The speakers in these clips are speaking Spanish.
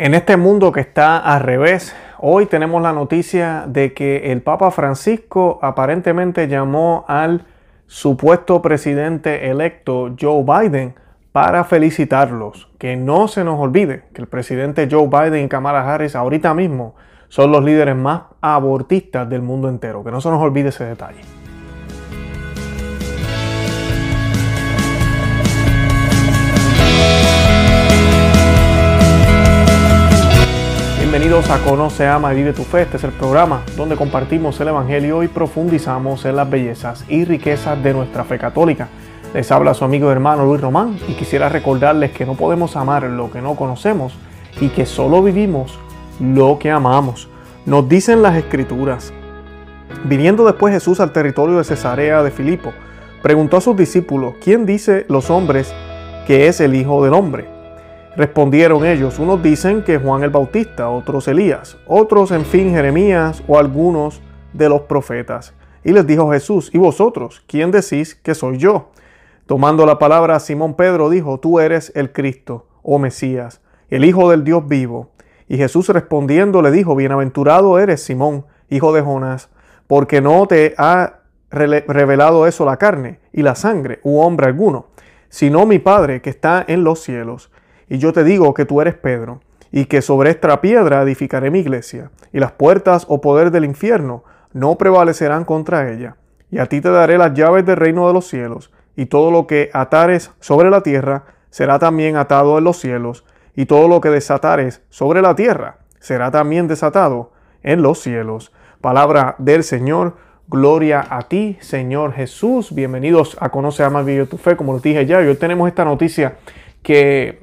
En este mundo que está al revés, hoy tenemos la noticia de que el Papa Francisco aparentemente llamó al supuesto presidente electo Joe Biden para felicitarlos. Que no se nos olvide que el presidente Joe Biden y Kamala Harris ahorita mismo son los líderes más abortistas del mundo entero. Que no se nos olvide ese detalle. Bienvenidos a Conoce, Ama y Vive tu Fe. Este es el programa donde compartimos el Evangelio y profundizamos en las bellezas y riquezas de nuestra fe católica. Les habla su amigo y hermano Luis Román y quisiera recordarles que no podemos amar lo que no conocemos y que solo vivimos lo que amamos. Nos dicen las escrituras. Viniendo después Jesús al territorio de Cesarea de Filipo, preguntó a sus discípulos, ¿quién dice los hombres que es el Hijo del Hombre? Respondieron ellos, unos dicen que Juan el Bautista, otros Elías, otros en fin Jeremías o algunos de los profetas. Y les dijo Jesús, ¿y vosotros quién decís que soy yo? Tomando la palabra, Simón Pedro dijo, tú eres el Cristo, oh Mesías, el Hijo del Dios vivo. Y Jesús respondiendo le dijo, bienaventurado eres Simón, hijo de Jonás, porque no te ha revelado eso la carne y la sangre u hombre alguno, sino mi Padre que está en los cielos. Y yo te digo que tú eres Pedro, y que sobre esta piedra edificaré mi iglesia, y las puertas o poder del infierno no prevalecerán contra ella. Y a ti te daré las llaves del reino de los cielos, y todo lo que atares sobre la tierra será también atado en los cielos, y todo lo que desatares sobre la tierra será también desatado en los cielos. Palabra del Señor. Gloria a ti, Señor Jesús. Bienvenidos a Conoce, Ama, Vive tu Fe. Como les dije ya, hoy tenemos esta noticia que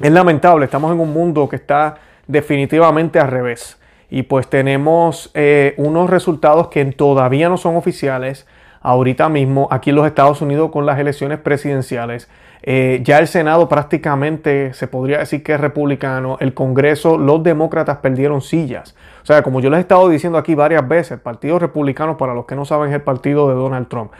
es lamentable, estamos en un mundo que está definitivamente al revés. Y pues tenemos eh, unos resultados que todavía no son oficiales. Ahorita mismo, aquí en los Estados Unidos, con las elecciones presidenciales, eh, ya el Senado prácticamente se podría decir que es republicano. El Congreso, los demócratas perdieron sillas. O sea, como yo les he estado diciendo aquí varias veces, el Partido Republicano, para los que no saben, es el partido de Donald Trump.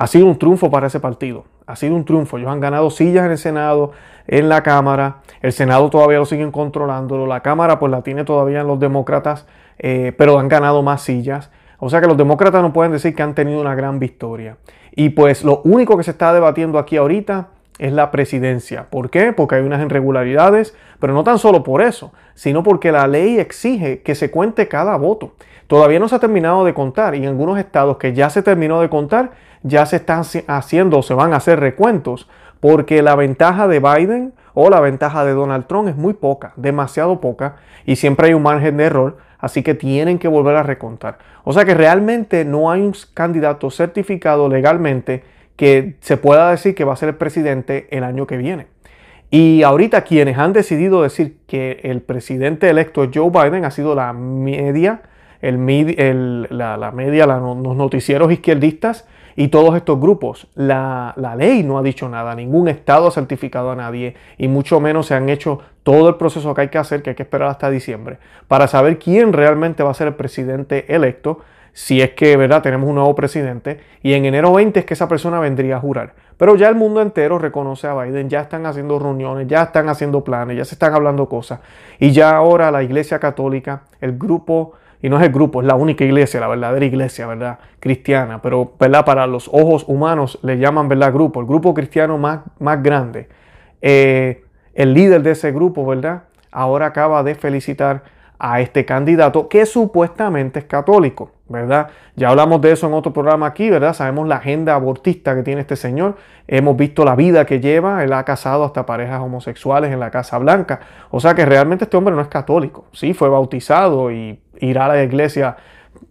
Ha sido un triunfo para ese partido. Ha sido un triunfo. Ellos han ganado sillas en el Senado, en la Cámara. El Senado todavía lo siguen controlándolo. La Cámara pues la tiene todavía los demócratas, eh, pero han ganado más sillas. O sea que los demócratas no pueden decir que han tenido una gran victoria. Y pues lo único que se está debatiendo aquí ahorita es la presidencia. ¿Por qué? Porque hay unas irregularidades, pero no tan solo por eso, sino porque la ley exige que se cuente cada voto. Todavía no se ha terminado de contar y en algunos estados que ya se terminó de contar, ya se están haciendo o se van a hacer recuentos, porque la ventaja de Biden o la ventaja de Donald Trump es muy poca, demasiado poca, y siempre hay un margen de error, así que tienen que volver a recontar. O sea que realmente no hay un candidato certificado legalmente que se pueda decir que va a ser el presidente el año que viene. Y ahorita quienes han decidido decir que el presidente electo Joe Biden ha sido la media, el, la, media, los noticieros izquierdistas y todos estos grupos. La, la, ley no ha dicho nada, ningún estado ha certificado a nadie y mucho menos se han hecho todo el proceso que hay que hacer, que hay que esperar hasta diciembre, para saber quién realmente va a ser el presidente electo si es que, ¿verdad? Tenemos un nuevo presidente y en enero 20 es que esa persona vendría a jurar. Pero ya el mundo entero reconoce a Biden, ya están haciendo reuniones, ya están haciendo planes, ya se están hablando cosas. Y ya ahora la Iglesia Católica, el grupo, y no es el grupo, es la única iglesia, la verdadera iglesia, ¿verdad? Cristiana, pero, ¿verdad? Para los ojos humanos le llaman, ¿verdad? Grupo, el grupo cristiano más, más grande. Eh, el líder de ese grupo, ¿verdad? Ahora acaba de felicitar a este candidato que supuestamente es católico, ¿verdad? Ya hablamos de eso en otro programa aquí, ¿verdad? Sabemos la agenda abortista que tiene este señor, hemos visto la vida que lleva, él ha casado hasta parejas homosexuales en la Casa Blanca, o sea que realmente este hombre no es católico, sí, fue bautizado y irá a la iglesia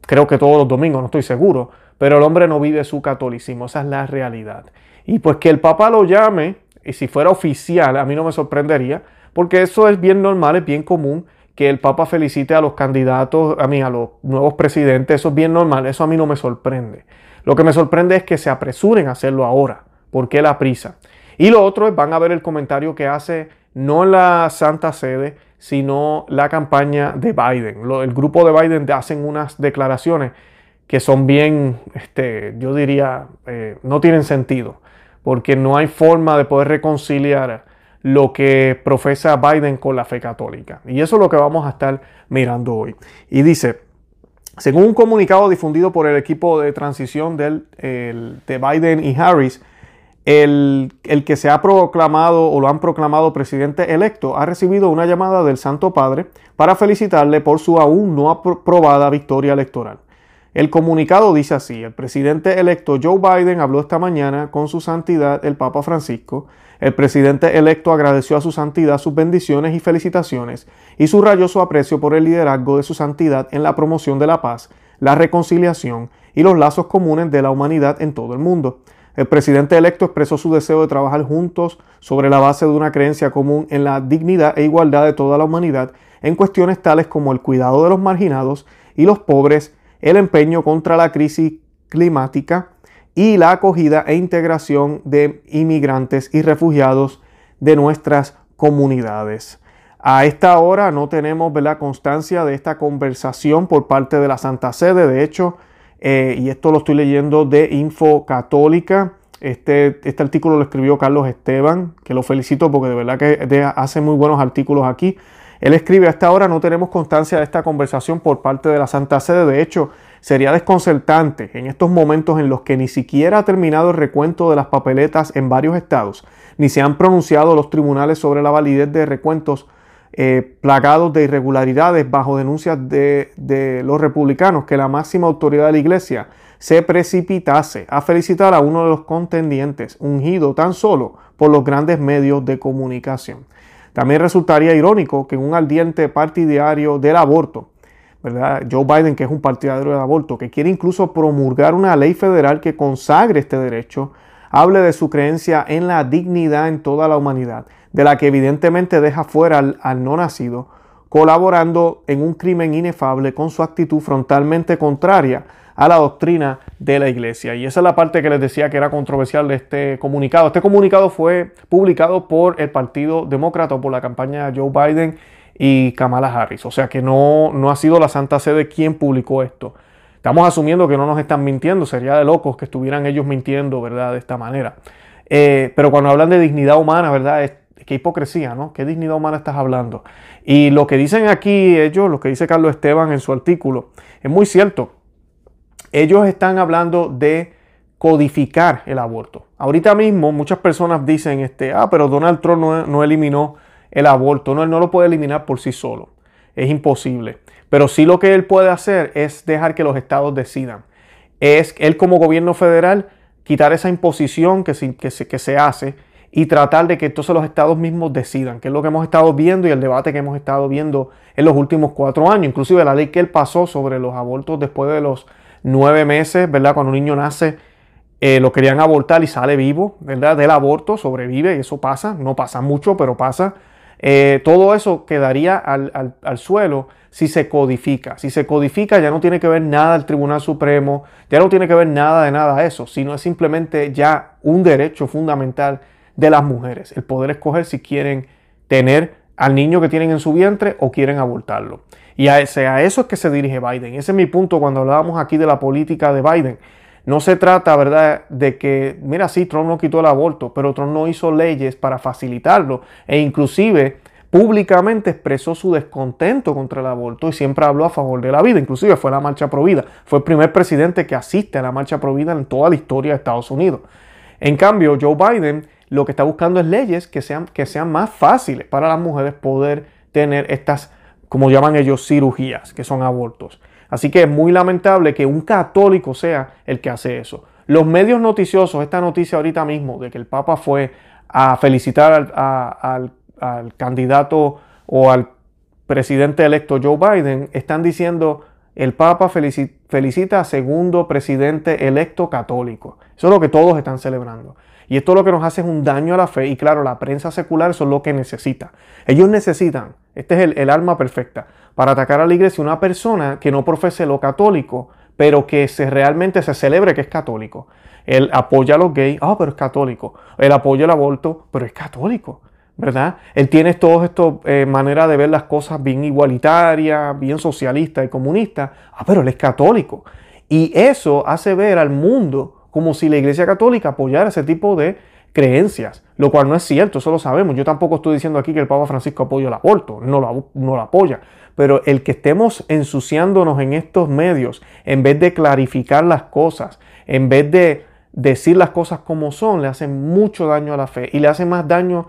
creo que todos los domingos, no estoy seguro, pero el hombre no vive su catolicismo, esa es la realidad. Y pues que el Papa lo llame, y si fuera oficial, a mí no me sorprendería, porque eso es bien normal, es bien común que el Papa felicite a los candidatos, a mí, a los nuevos presidentes, eso es bien normal, eso a mí no me sorprende. Lo que me sorprende es que se apresuren a hacerlo ahora. ¿Por qué la prisa? Y lo otro es, van a ver el comentario que hace no la Santa Sede, sino la campaña de Biden. el grupo de Biden hacen unas declaraciones que son bien, este, yo diría, eh, no tienen sentido, porque no hay forma de poder reconciliar lo que profesa Biden con la fe católica. Y eso es lo que vamos a estar mirando hoy. Y dice, según un comunicado difundido por el equipo de transición del, de Biden y Harris, el, el, que se ha proclamado o lo han proclamado presidente electo ha recibido una llamada del Santo Padre para felicitarle por su aún no aprobada victoria electoral. El comunicado dice así, el presidente electo Joe Biden habló esta mañana con su santidad el Papa Francisco. El presidente electo agradeció a su santidad sus bendiciones y felicitaciones y subrayó su aprecio por el liderazgo de su santidad en la promoción de la paz, la reconciliación y los lazos comunes de la humanidad en todo el mundo. El presidente electo expresó su deseo de trabajar juntos sobre la base de una creencia común en la dignidad e igualdad de toda la humanidad en cuestiones tales como el cuidado de los marginados y los pobres, el empeño contra la crisis climática y la acogida e integración de inmigrantes y refugiados de nuestras comunidades. A esta hora no tenemos la constancia de esta conversación por parte de la Santa Sede. De hecho, eh, y esto lo estoy leyendo de Info Católica. Este, este artículo lo escribió Carlos Esteban, que lo felicito porque de verdad que hace muy buenos artículos aquí. Él escribe, hasta ahora no tenemos constancia de esta conversación por parte de la Santa Sede. De hecho, sería desconcertante en estos momentos en los que ni siquiera ha terminado el recuento de las papeletas en varios estados, ni se han pronunciado los tribunales sobre la validez de recuentos eh, plagados de irregularidades bajo denuncias de, los republicanos, que la máxima autoridad de la iglesia se precipitase a felicitar a uno de los contendientes, ungido tan solo por los grandes medios de comunicación. También resultaría irónico que un ardiente partidario del aborto, Joe Biden, que es un partidario del aborto, que quiere incluso promulgar una ley federal que consagre este derecho, hable de su creencia en la dignidad en toda la humanidad de la que evidentemente deja fuera al, no nacido, colaborando en un crimen inefable con su actitud frontalmente contraria a la doctrina de la iglesia. Y esa es la parte que les decía que era controversial de este comunicado. Este comunicado fue publicado por el Partido Demócrata por la campaña de Joe Biden y Kamala Harris. O sea que no, no ha sido la Santa Sede quien publicó esto. Estamos asumiendo que no nos están mintiendo. Sería de locos que estuvieran ellos mintiendo, ¿verdad? De esta manera. Eh, pero cuando hablan de dignidad humana, ¿verdad? qué hipocresía, ¿no? ¿Qué dignidad humana estás hablando? Y lo que dicen aquí ellos, lo que dice Carlos Esteban en su artículo, es muy cierto. Ellos están hablando de codificar el aborto. Ahorita mismo muchas personas dicen, este, ah, pero Donald Trump no, eliminó el aborto, no, él no lo puede eliminar por sí solo, es imposible. Pero sí lo que él puede hacer es dejar que los estados decidan. Es él como gobierno federal quitar esa imposición que que se, que se hace y tratar de que entonces los estados mismos decidan, que es lo que hemos estado viendo y el debate que hemos estado viendo en los últimos cuatro años, inclusive la ley que él pasó sobre los abortos después de los nueve meses, ¿verdad? Cuando un niño nace, eh, lo querían abortar y sale vivo, ¿verdad? Del aborto, sobrevive y eso pasa, no pasa mucho, pero pasa. Eh, todo eso quedaría al, al, suelo si se codifica. Si se codifica ya no tiene que ver nada el Tribunal Supremo, ya no tiene que ver nada de nada eso, sino es simplemente ya un derecho fundamental de las mujeres, el poder escoger si quieren tener al niño que tienen en su vientre o quieren abortarlo. Y a, ese, a eso es que se dirige Biden. Ese es mi punto cuando hablábamos aquí de la política de Biden. No se trata, ¿verdad?, de que, mira, sí, Trump no quitó el aborto, pero Trump no hizo leyes para facilitarlo e inclusive públicamente expresó su descontento contra el aborto y siempre habló a favor de la vida. Inclusive fue la marcha provida. Fue el primer presidente que asiste a la marcha provida en toda la historia de Estados Unidos. En cambio, Joe Biden lo que está buscando es leyes que sean, que sean más fáciles para las mujeres poder tener estas, como llaman ellos, cirugías, que son abortos. Así que es muy lamentable que un católico sea el que hace eso. Los medios noticiosos, esta noticia ahorita mismo de que el Papa fue a felicitar al, al candidato o al presidente electo Joe Biden, están diciendo el Papa felicita a segundo presidente electo católico. Eso es lo que todos están celebrando. Y esto lo que nos hace es un daño a la fe. Y claro, la prensa secular eso es lo que necesita. Ellos necesitan, este es el, el arma perfecta, para atacar a la iglesia una persona que no profese lo católico, pero que se, realmente se celebre que es católico. Él apoya a los gays, ah, pero es católico. Él apoya el aborto, pero es católico. ¿verdad? Él tiene todas estas eh, maneras de ver las cosas bien igualitarias, bien socialista y comunista. Ah, pero él es católico. Y eso hace ver al mundo como si la Iglesia Católica apoyara ese tipo de creencias, lo cual no es cierto, eso lo sabemos. Yo tampoco estoy diciendo aquí que el Papa Francisco apoya el aborto, no lo, no lo apoya. Pero el que estemos ensuciándonos en estos medios, en vez de clarificar las cosas, en vez de decir las cosas como son, le hace mucho daño a la fe y le hace más daño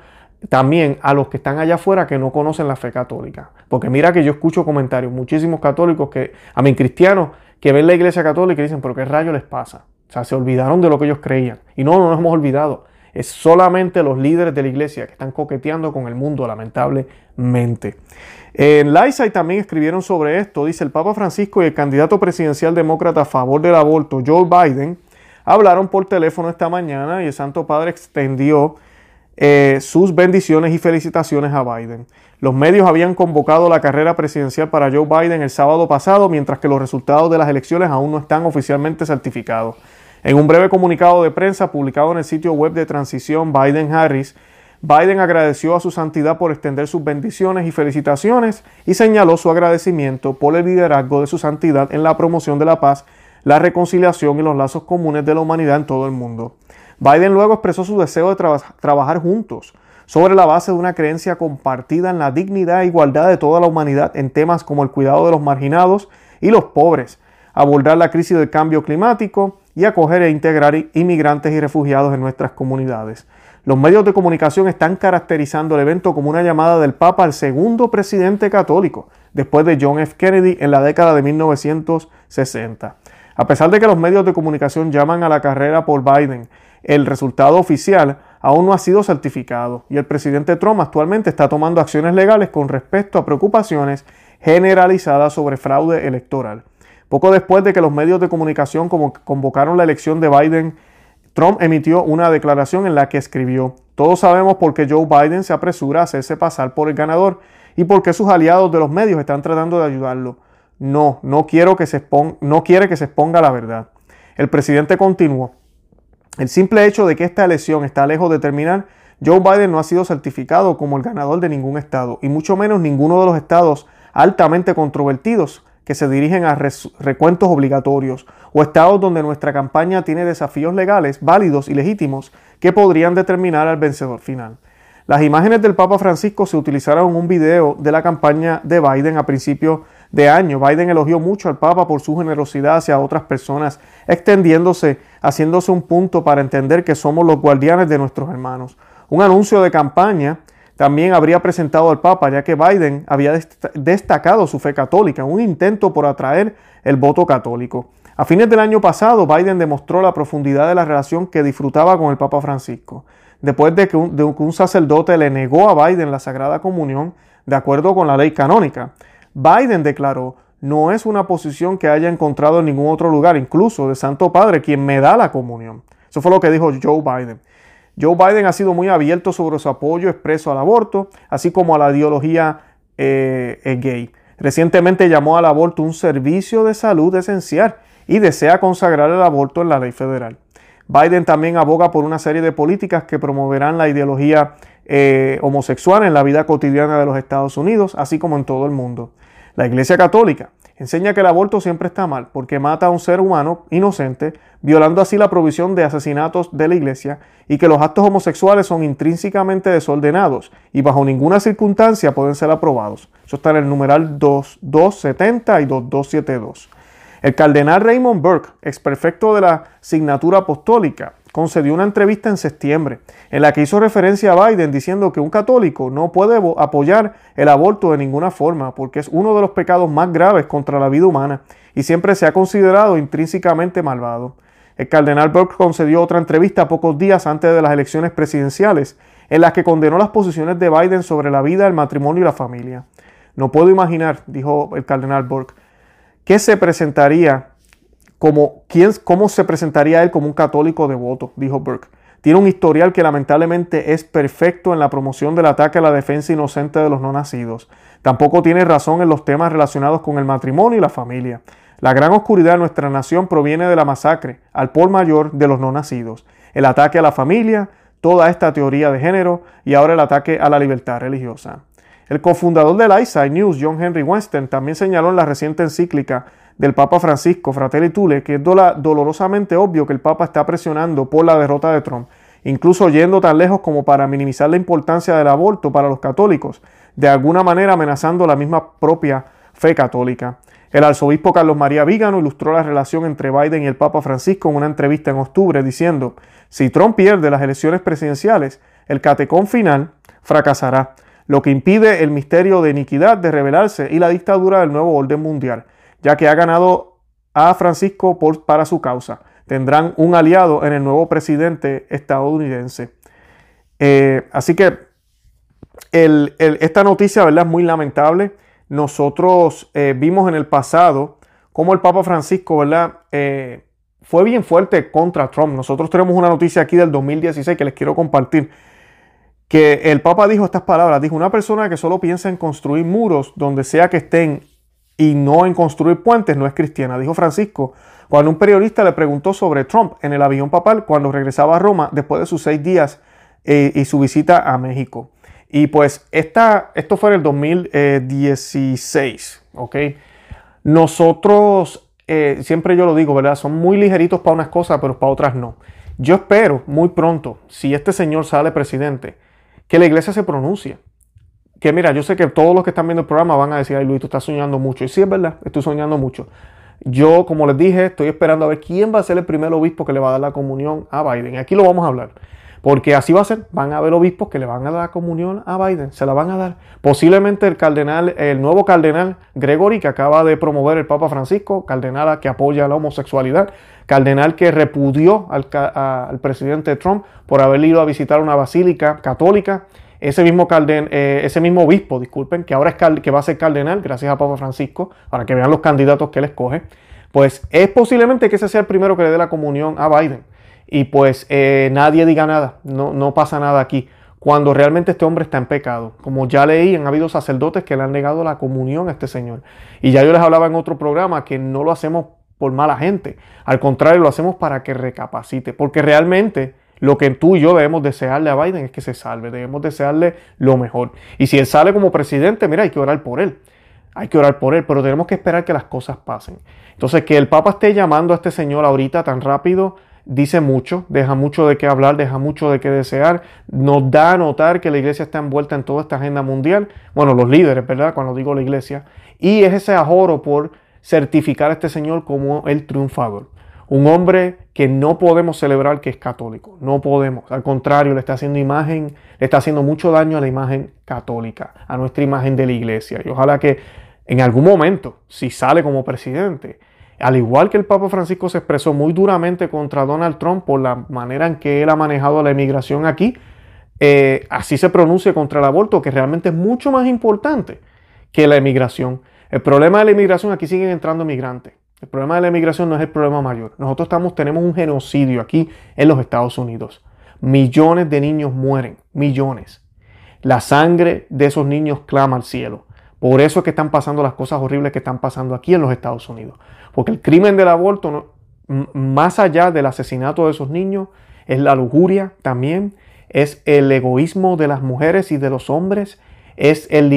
también a los que están allá afuera que no conocen la fe católica. Porque mira que yo escucho comentarios, muchísimos católicos que, a mí cristianos, que ven la iglesia católica y dicen, pero ¿qué rayo les pasa? O sea, se olvidaron de lo que ellos creían. Y no, no nos hemos olvidado. Es solamente los líderes de la iglesia que están coqueteando con el mundo, lamentablemente. En Lysai también escribieron sobre esto. Dice el Papa Francisco y el candidato presidencial demócrata a favor del aborto, Joe Biden, hablaron por teléfono esta mañana y el Santo Padre extendió eh, sus bendiciones y felicitaciones a Biden. Los medios habían convocado la carrera presidencial para Joe Biden el sábado pasado, mientras que los resultados de las elecciones aún no están oficialmente certificados. En un breve comunicado de prensa publicado en el sitio web de transición Biden-Harris, Biden agradeció a su santidad por extender sus bendiciones y felicitaciones y señaló su agradecimiento por el liderazgo de su santidad en la promoción de la paz, la reconciliación y los lazos comunes de la humanidad en todo el mundo. Biden luego expresó su deseo de trabajar juntos sobre la base de una creencia compartida en la dignidad e igualdad de toda la humanidad en temas como el cuidado de los marginados y los pobres, abordar la crisis del cambio climático y acoger e integrar inmigrantes y refugiados en nuestras comunidades. Los medios de comunicación están caracterizando el evento como una llamada del Papa al segundo presidente católico, después de John F. Kennedy en la década de 1960. A pesar de que los medios de comunicación llaman a la carrera por Biden el resultado oficial aún no ha sido certificado y el presidente Trump actualmente está tomando acciones legales con respecto a preocupaciones generalizadas sobre fraude electoral. Poco después de que los medios de comunicación convocaron la elección de Biden, Trump emitió una declaración en la que escribió, todos sabemos por qué Joe Biden se apresura a hacerse pasar por el ganador y por qué sus aliados de los medios están tratando de ayudarlo. No, no, quiero que se no quiere que se exponga la verdad. El presidente continuó, el simple hecho de que esta elección está lejos de terminar, Joe Biden no ha sido certificado como el ganador de ningún estado, y mucho menos ninguno de los estados altamente controvertidos que se dirigen a recuentos obligatorios, o estados donde nuestra campaña tiene desafíos legales válidos y legítimos que podrían determinar al vencedor final. Las imágenes del Papa Francisco se utilizaron en un video de la campaña de Biden a principios de año. Biden elogió mucho al Papa por su generosidad hacia otras personas, extendiéndose, haciéndose un punto para entender que somos los guardianes de nuestros hermanos. Un anuncio de campaña también habría presentado al Papa, ya que Biden había destacado su fe católica, un intento por atraer el voto católico. A fines del año pasado, Biden demostró la profundidad de la relación que disfrutaba con el Papa Francisco después de que, un, sacerdote le negó a Biden la Sagrada Comunión de acuerdo con la ley canónica. Biden declaró, no es una posición que haya encontrado en ningún otro lugar, incluso de Santo Padre, quien me da la comunión. Eso fue lo que dijo Joe Biden. Joe Biden ha sido muy abierto sobre su apoyo expreso al aborto, así como a la ideología eh, gay. Recientemente llamó al aborto un servicio de salud esencial y desea consagrar el aborto en la ley federal. Biden también aboga por una serie de políticas que promoverán la ideología eh, homosexual en la vida cotidiana de los Estados Unidos, así como en todo el mundo. La Iglesia Católica enseña que el aborto siempre está mal porque mata a un ser humano inocente, violando así la provisión de asesinatos de la Iglesia, y que los actos homosexuales son intrínsecamente desordenados y bajo ninguna circunstancia pueden ser aprobados. Eso está en el numeral 2270 y 2272. El cardenal Raymond Burke, experfecto de la signatura apostólica, concedió una entrevista en septiembre en la que hizo referencia a Biden diciendo que un católico no puede apoyar el aborto de ninguna forma porque es uno de los pecados más graves contra la vida humana y siempre se ha considerado intrínsecamente malvado. El cardenal Burke concedió otra entrevista pocos días antes de las elecciones presidenciales en las que condenó las posiciones de Biden sobre la vida, el matrimonio y la familia. No puedo imaginar, dijo el cardenal Burke, ¿Qué se presentaría quién, cómo se presentaría él como un católico devoto? Dijo Burke. Tiene un historial que lamentablemente es perfecto en la promoción del ataque a la defensa inocente de los no nacidos. Tampoco tiene razón en los temas relacionados con el matrimonio y la familia. La gran oscuridad de nuestra nación proviene de la masacre al por mayor de los no nacidos, el ataque a la familia, toda esta teoría de género y ahora el ataque a la libertad religiosa. El cofundador de la Inside News, John Henry Weinstein, también señaló en la reciente encíclica del Papa Francisco, Fratelli Tule, que es dolorosamente obvio que el Papa está presionando por la derrota de Trump incluso yendo tan lejos como para minimizar la importancia del aborto para los católicos, de alguna manera amenazando la misma propia fe católica. El arzobispo Carlos María Vígano ilustró la relación entre Biden y el Papa Francisco en una entrevista en octubre diciendo, si Trump pierde las elecciones presidenciales, el catecón final fracasará, lo que impide el misterio de iniquidad de revelarse y la dictadura del nuevo orden mundial, ya que ha ganado a Francisco para su causa. Tendrán un aliado en el nuevo presidente estadounidense. Eh, así que esta noticia ¿verdad? es muy lamentable nosotros eh, vimos en el pasado cómo el Papa Francisco, ¿verdad? Eh, fue bien fuerte contra Trump. Nosotros tenemos una noticia aquí del 2016 que les quiero compartir. Que el Papa dijo estas palabras, dijo, una persona que solo piensa en construir muros donde sea que estén y no en construir puentes no es cristiana, dijo Francisco, cuando un periodista le preguntó sobre Trump en el avión papal cuando regresaba a Roma después de sus seis días eh, y su visita a México. Y pues esta, esto fue en el 2016, ¿ok? Nosotros, eh, siempre yo lo digo, ¿verdad? Son muy ligeritos para unas cosas, pero para otras no. Yo espero muy pronto, si este señor sale presidente, que la iglesia se pronuncie. Que mira, yo sé que todos los que están viendo el programa van a decir, ay Luis, tú estás soñando mucho. Y sí, es verdad, estoy soñando mucho. Yo, como les dije, estoy esperando a ver quién va a ser el primer obispo que le va a dar la comunión a Biden. Aquí lo vamos a hablar. Porque así va a ser, van a haber obispos que le van a dar la comunión a Biden, se la van a dar. Posiblemente el cardenal, el nuevo cardenal Gregory que acaba de promover el Papa Francisco, cardenal que apoya la homosexualidad, cardenal que repudió al, presidente Trump por haber ido a visitar una basílica católica. Ese mismo, eh, ese mismo obispo, disculpen, que ahora es que va a ser cardenal, gracias a Papa Francisco, para que vean los candidatos que él escoge, pues es posiblemente que ese sea el primero que le dé la comunión a Biden y pues eh, nadie diga nada, no, no pasa nada aquí. Cuando realmente este hombre está en pecado. Como ya leí, han habido sacerdotes que le han negado la comunión a este señor. Y ya yo les hablaba en otro programa que no lo hacemos por mala gente. Al contrario, lo hacemos para que recapacite. Porque realmente lo que tú y yo debemos desearle a Biden es que se salve. Debemos desearle lo mejor. Y si él sale como presidente, mira, hay que orar por él. Hay que orar por él, pero tenemos que esperar que las cosas pasen. Entonces, que el Papa esté llamando a este señor ahorita tan rápido, dice mucho, deja mucho de qué hablar, deja mucho de qué desear, nos da a notar que la iglesia está envuelta en toda esta agenda mundial, bueno, los líderes, ¿verdad? Cuando digo la iglesia, y es ese ahorro por certificar a este señor como el triunfador. Un hombre que no podemos celebrar que es católico, no podemos, al contrario, le está haciendo imagen, le está haciendo mucho daño a la imagen católica, a nuestra imagen de la iglesia. Y ojalá que en algún momento, si sale como presidente, al igual que el Papa Francisco se expresó muy duramente contra Donald Trump por la manera en que él ha manejado la emigración aquí, eh, así se pronuncia contra el aborto, que realmente es mucho más importante que la emigración. El problema de la emigración, aquí siguen entrando migrantes. El problema de la emigración no es el problema mayor. Nosotros tenemos un genocidio aquí en los Estados Unidos. Millones de niños mueren, millones. La sangre de esos niños clama al cielo. Por eso es que están pasando las cosas horribles que están pasando aquí en los Estados Unidos. Porque el crimen del aborto, más allá del asesinato de esos niños, es la lujuria también, es el egoísmo de las mujeres y de los hombres, es el,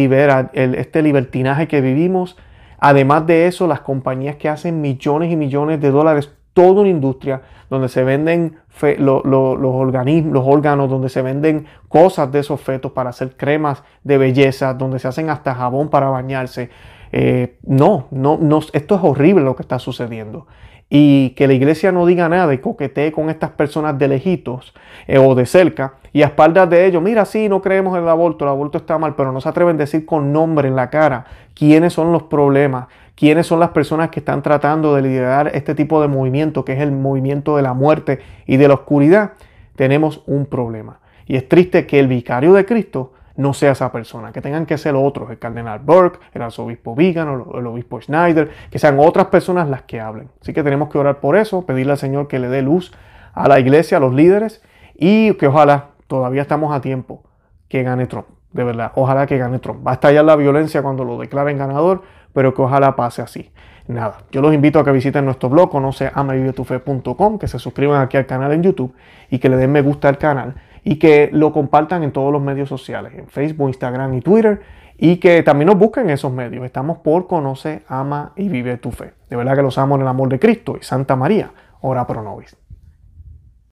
este libertinaje que vivimos. Además de eso, las compañías que hacen millones y millones de dólares, toda una industria donde se venden los, organismos, los órganos, donde se venden cosas de esos fetos para hacer cremas de belleza, donde se hacen hasta jabón para bañarse. Eh, no, no, no, esto es horrible lo que está sucediendo. Y que la iglesia no diga nada y coquetee con estas personas de lejitos eh, o de cerca y a espaldas de ellos, mira, sí, no creemos en el aborto, el aborto está mal, pero no se atreven a decir con nombre en la cara quiénes son los problemas, quiénes son las personas que están tratando de liderar este tipo de movimiento, que es el movimiento de la muerte y de la oscuridad, tenemos un problema. Y es triste que el vicario de Cristo no sea esa persona, que tengan que ser otros, el cardenal Burke, el arzobispo Vigan o el obispo Schneider, que sean otras personas las que hablen. Así que tenemos que orar por eso, pedirle al Señor que le dé luz a la iglesia, a los líderes y que ojalá, todavía estamos a tiempo, que gane Trump. De verdad, ojalá que gane Trump. Va a estallar la violencia cuando lo declaren ganador, pero que ojalá pase así. Nada, yo los invito a que visiten nuestro blog, conoce amavivetufe.com, que se suscriban aquí al canal en YouTube y que le den me gusta al canal y que lo compartan en todos los medios sociales, en Facebook, Instagram y Twitter, y que también nos busquen en esos medios. Estamos por Conoce, Ama y Vive tu Fe. De verdad que los amo en el amor de Cristo y Santa María, ora pro nobis.